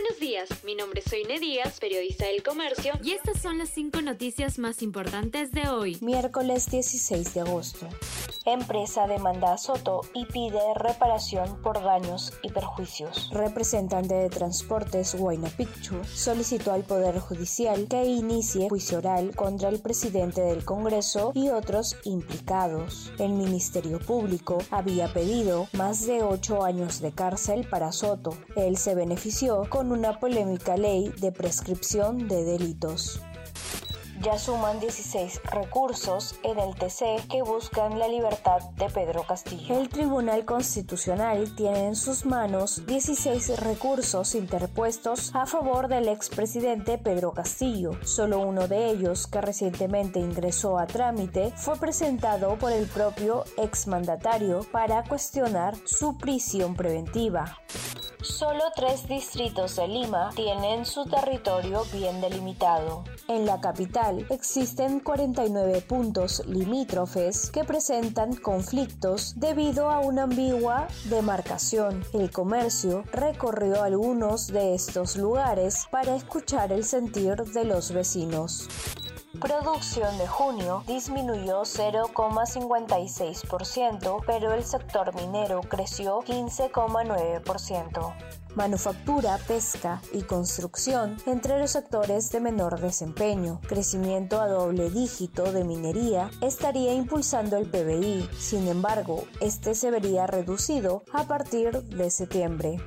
Buenos días, mi nombre es Soine Díaz, periodista del Comercio, y estas son las cinco noticias más importantes de hoy, miércoles 16 de agosto. Empresa demanda a Soto y pide reparación por daños y perjuicios. Representante de Transportes Huayna Picchu solicitó al Poder Judicial que inicie juicio oral contra el presidente del Congreso y otros implicados. El Ministerio Público había pedido más de ocho años de cárcel para Soto. Él se benefició con una polémica ley de prescripción de delitos. Ya suman 16 recursos en el TC que buscan la libertad de Pedro Castillo. El Tribunal Constitucional tiene en sus manos 16 recursos interpuestos a favor del expresidente Pedro Castillo. Solo uno de ellos, que recientemente ingresó a trámite, fue presentado por el propio exmandatario para cuestionar su prisión preventiva. Solo tres distritos de Lima tienen su territorio bien delimitado. En la capital existen 49 puntos limítrofes que presentan conflictos debido a una ambigua demarcación. El comercio recorrió algunos de estos lugares para escuchar el sentir de los vecinos. Producción de junio disminuyó 0,56%, pero el sector minero creció 15,9%. Manufactura, pesca y construcción entre los sectores de menor desempeño. Crecimiento a doble dígito de minería estaría impulsando el PBI, sin embargo, este se vería reducido a partir de septiembre.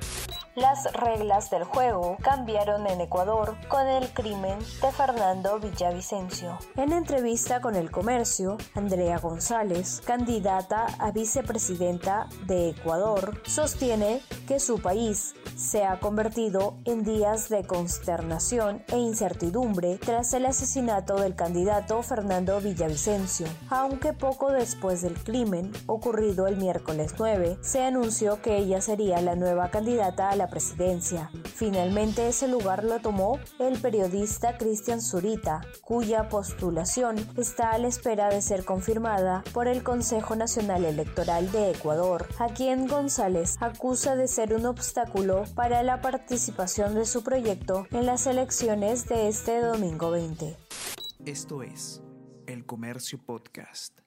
Las reglas del juego cambiaron en Ecuador con el crimen de Fernando Villavicencio. En entrevista con el comercio, Andrea González, candidata a vicepresidenta de Ecuador, sostiene que su país se ha convertido en días de consternación e incertidumbre tras el asesinato del candidato Fernando Villavicencio. Aunque poco después del crimen, ocurrido el miércoles 9, se anunció que ella sería la nueva candidata a la presidencia. Finalmente ese lugar lo tomó el periodista Cristian Zurita, cuya postulación está a la espera de ser confirmada por el Consejo Nacional Electoral de Ecuador, a quien González acusa de ser un obstáculo para la participación de su proyecto en las elecciones de este domingo 20. Esto es El Comercio Podcast.